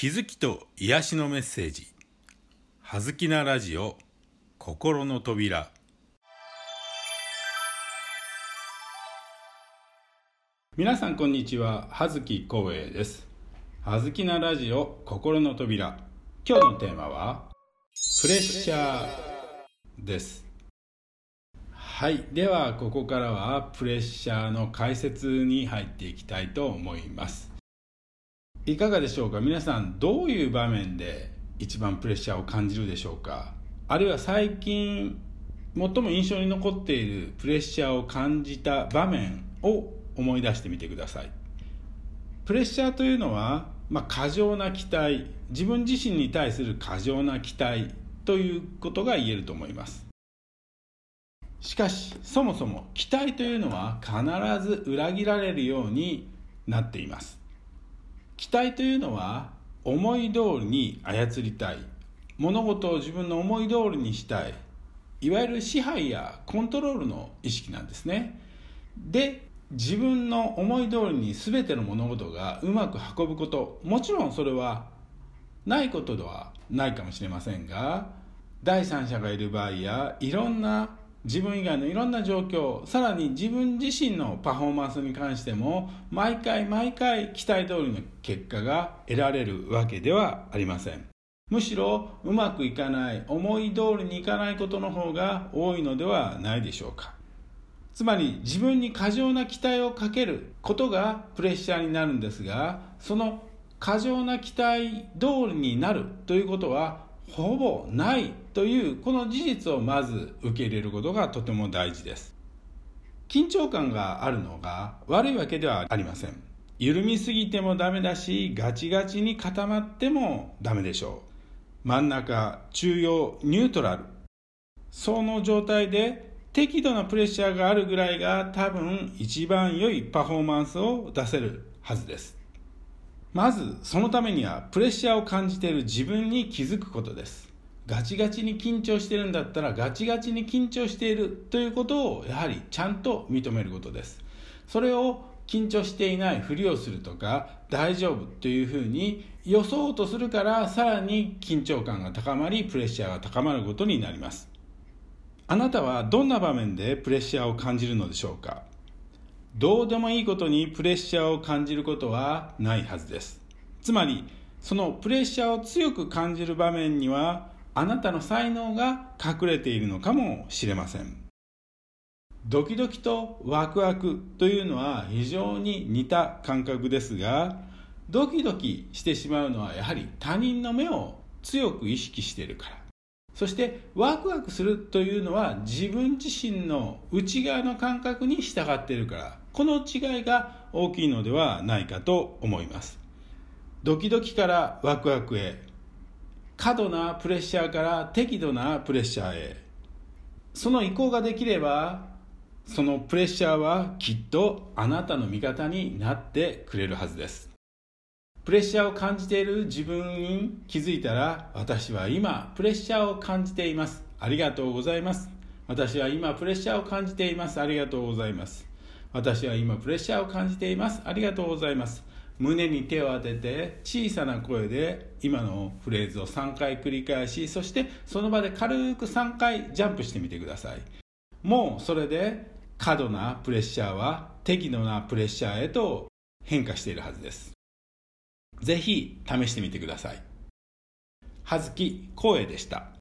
気づきと癒しのメッセージ「はずきなラジオ心の扉」皆さんこんにちは。葉月光栄です。はずきなラジオ心の扉。今日のテーマはプレッシャーです。はい。ではここからはプレッシャーの解説に入っていきたいと思います。いかがでしょうか？皆さんどういう場面で一番プレッシャーを感じるでしょうか？あるいは最近最も印象に残っているプレッシャーを感じた場面を思い出してみてください。プレッシャーというのは、まあ、過剰な期待自分自身に対する過剰な期待ということが言えると思います。しかしそもそも期待というのは必ず裏切られるようになっています。期待というのは思い通りに操りたい。物事を自分の思い通りにしたい。いわゆる支配やコントロールの意識なんですね。で自分の思い通りに全ての物事がうまく運ぶこと。もちろんそれはないことではないかもしれませんが第三者がいる場合やいろんな自分以外のいろんな状況さらに自分自身のパフォーマンスに関しても毎回毎回期待通りの結果が得られるわけではありません。むしろうまくいかない思い通りにいかないことの方が多いのではないでしょうか。つまり自分に過剰な期待をかけることがプレッシャーになるんですがその過剰な期待通りになるということはほぼないというこの事実をまず受け入れることがとても大事です。緊張感があるのが悪いわけではありません。緩みすぎてもダメだしガチガチに固まってもダメでしょう。真ん中中央ニュートラル。その状態で適度なプレッシャーがあるぐらいが多分一番良いパフォーマンスを出せるはずです。まずそのためにはプレッシャーを感じている自分に気づくことです。ガチガチに緊張してるんだったらガチガチに緊張しているということをやはりちゃんと認めることです。それを緊張していないふりをするとか大丈夫というふうに予想とするからさらに緊張感が高まりプレッシャーが高まることになります。あなたはどんな場面でプレッシャーを感じるのでしょうか？どうでもいいことにプレッシャーを感じることはないはずです。つまりそのプレッシャーを強く感じる場面にはあなたの才能が隠れているのかもしれません。ドキドキとワクワクというのは非常に似た感覚ですがドキドキしてしまうのはやはり他人の目を強く意識しているから。そしてワクワクするというのは自分自身の内側の感覚に従っているから。この違いが大きいのではないかと思います。ドキドキからワクワクへ過度なプレッシャーから適度なプレッシャーへその移行ができればそのプレッシャーはきっとあなたの味方になってくれるはずです。プレッシャーを感じている自分に気づいたら私は今プレッシャーを感じています。ありがとうございます。私は今プレッシャーを感じています。ありがとうございます。私は今プレッシャーを感じています。ありがとうございます。胸に手を当てて小さな声で今のフレーズを3回繰り返しそしてその場で軽く3回ジャンプしてみてください。もうそれで過度なプレッシャーは適度なプレッシャーへと変化しているはずです。ぜひ試してみてください。葉月光栄でした。